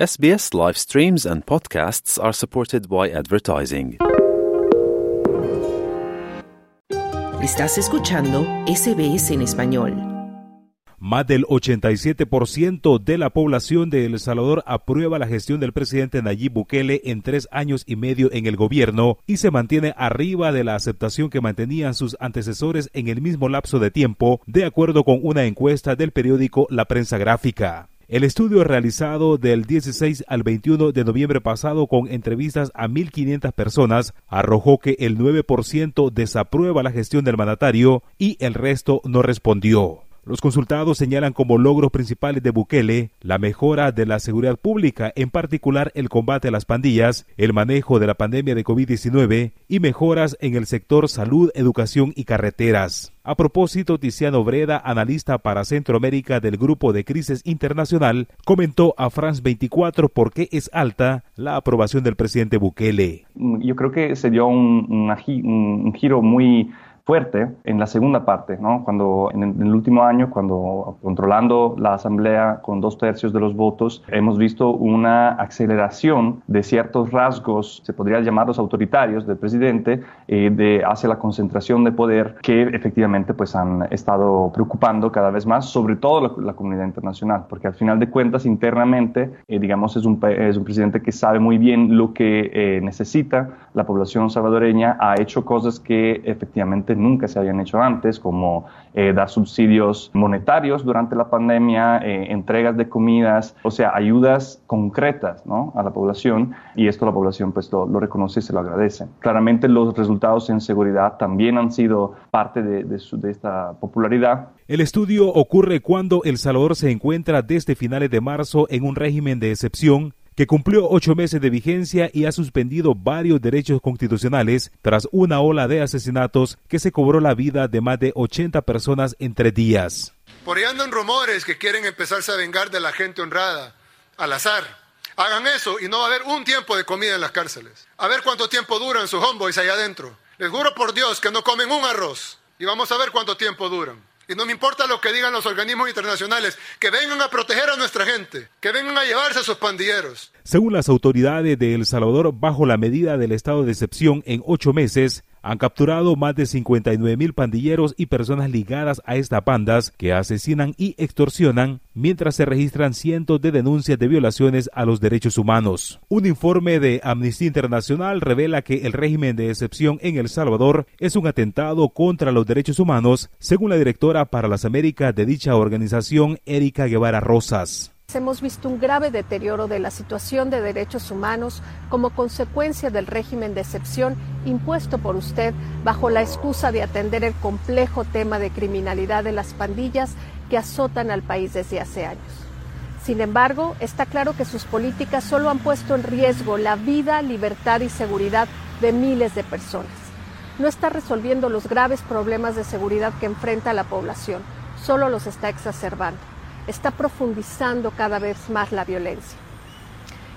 SBS live streams and podcasts are supported by advertising. Estás escuchando SBS en español. Más del 87% de la población de El Salvador aprueba la gestión del presidente Nayib Bukele en tres años y medio en el gobierno y se mantiene arriba de la aceptación que mantenían sus antecesores en el mismo lapso de tiempo, de acuerdo con una encuesta del periódico La Prensa Gráfica. El estudio realizado del 16 al 21 de noviembre pasado con entrevistas a 1.500 personas arrojó que el 9% desaprueba la gestión del mandatario y el resto no respondió. Los consultados señalan como logros principales de Bukele la mejora de la seguridad pública, en particular el combate a las pandillas, el manejo de la pandemia de COVID-19 y mejoras en el sector salud, educación y carreteras. A propósito, Tiziano Breda, analista para Centroamérica del Grupo de Crisis Internacional, comentó a France 24 por qué es alta la aprobación del presidente Bukele. Yo creo que se dio un, un giro muy fuerte en la segunda parte, ¿no? cuando en el, último año, cuando controlando la Asamblea con dos tercios de los votos, hemos visto una aceleración de ciertos rasgos, se podría llamarlos autoritarios, del presidente eh, de, hacia la concentración de poder que efectivamente pues, han estado preocupando cada vez más, sobre todo la, comunidad internacional, porque al final de cuentas internamente, eh, digamos, es un, es un presidente que sabe muy bien lo que eh, necesita la población salvadoreña, ha hecho cosas que efectivamente nunca se habían hecho antes, como eh, dar subsidios monetarios durante la pandemia, eh, entregas de comidas, o sea, ayudas concretas ¿no? a la población y esto la población pues lo, reconoce y se lo agradece. Claramente los resultados en seguridad también han sido parte de, de esta popularidad. El estudio ocurre cuando El Salvador se encuentra desde finales de marzo en un régimen de excepción que cumplió ocho meses de vigencia y ha suspendido varios derechos constitucionales tras una ola de asesinatos que se cobró la vida de más de 80 personas en tres días. Por ahí andan rumores que quieren empezarse a vengar de la gente honrada, al azar. Hagan eso y no va a haber un tiempo de comida en las cárceles. A ver cuánto tiempo duran sus homeboys allá adentro. Les juro por Dios que no comen un arroz. Y vamos a ver cuánto tiempo duran. Y no me importa lo que digan los organismos internacionales, que vengan a proteger a nuestra gente, que vengan a llevarse a sus pandilleros. Según las autoridades de El Salvador, bajo la medida del estado de excepción en ocho meses, han capturado más de 59 mil pandilleros y personas ligadas a estas bandas que asesinan y extorsionan, mientras se registran cientos de denuncias de violaciones a los derechos humanos. Un informe de Amnistía Internacional revela que el régimen de excepción en El Salvador es un atentado contra los derechos humanos, según la directora para las Américas de dicha organización, Erika Guevara Rosas. Hemos visto un grave deterioro de la situación de derechos humanos como consecuencia del régimen de excepción impuesto por usted bajo la excusa de atender el complejo tema de criminalidad de las pandillas que azotan al país desde hace años. Sin embargo, está claro que sus políticas solo han puesto en riesgo la vida, libertad y seguridad de miles de personas. No está resolviendo los graves problemas de seguridad que enfrenta la población, solo los está exacerbando está profundizando cada vez más la violencia.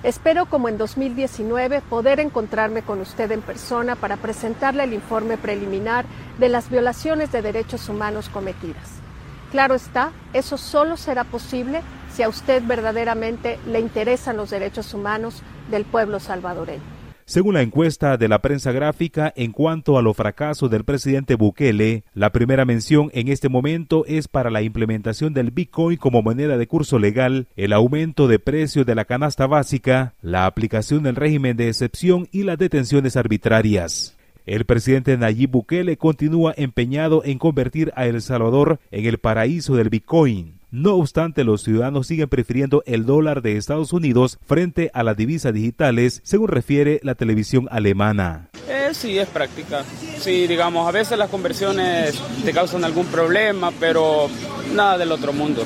Espero, como en 2019, poder encontrarme con usted en persona para presentarle el informe preliminar de las violaciones de derechos humanos cometidas. Claro está, eso solo será posible si a usted verdaderamente le interesan los derechos humanos del pueblo salvadoreño. Según la encuesta de la prensa gráfica, en cuanto a los fracasos del presidente Bukele, la primera mención en este momento es para la implementación del Bitcoin como moneda de curso legal, el aumento de precios de la canasta básica, la aplicación del régimen de excepción y las detenciones arbitrarias. El presidente Nayib Bukele continúa empeñado en convertir a El Salvador en el paraíso del Bitcoin. No obstante, los ciudadanos siguen prefiriendo el dólar de Estados Unidos frente a las divisas digitales, según refiere la televisión alemana. Eh, sí, es práctica. Sí, digamos, a veces las conversiones te causan algún problema, pero nada del otro mundo.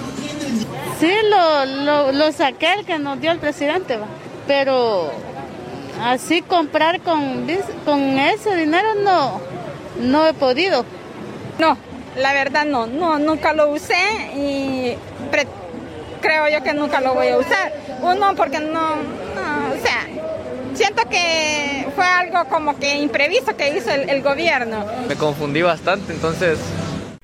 Sí, lo, lo, saqué el que nos dio el presidente, pero así comprar con, con ese dinero no, no he podido. No, la verdad no, no, nunca lo usé y creo yo que nunca lo voy a usar. Uno porque no, o sea, siento que fue algo como que imprevisto que hizo el, gobierno. Me confundí bastante, entonces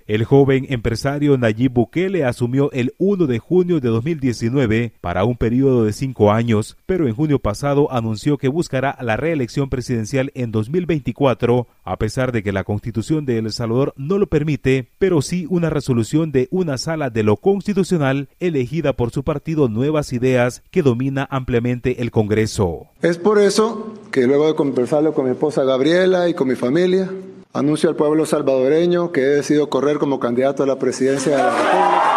El joven empresario Nayib Bukele asumió el 1 de junio de 2019 para un periodo de cinco años, pero en junio pasado anunció que buscará la reelección presidencial en 2024, a pesar de que la constitución de El Salvador no lo permite, pero sí una resolución de una sala de lo constitucional elegida por su partido Nuevas Ideas que domina ampliamente el Congreso. Es por eso que luego de conversarlo con mi esposa Gabriela y con mi familia, Anuncio al pueblo salvadoreño que he decidido correr como candidato a la presidencia de la República.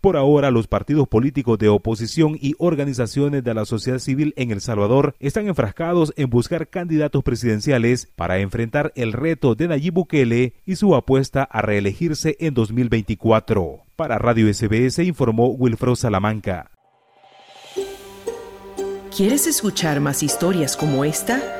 Por ahora, los partidos políticos de oposición y organizaciones de la sociedad civil en El Salvador están enfrascados en buscar candidatos presidenciales para enfrentar el reto de Nayib Bukele y su apuesta a reelegirse en 2024. Para Radio SBS informó Wilfredo Salamanca. ¿Quieres escuchar más historias como esta?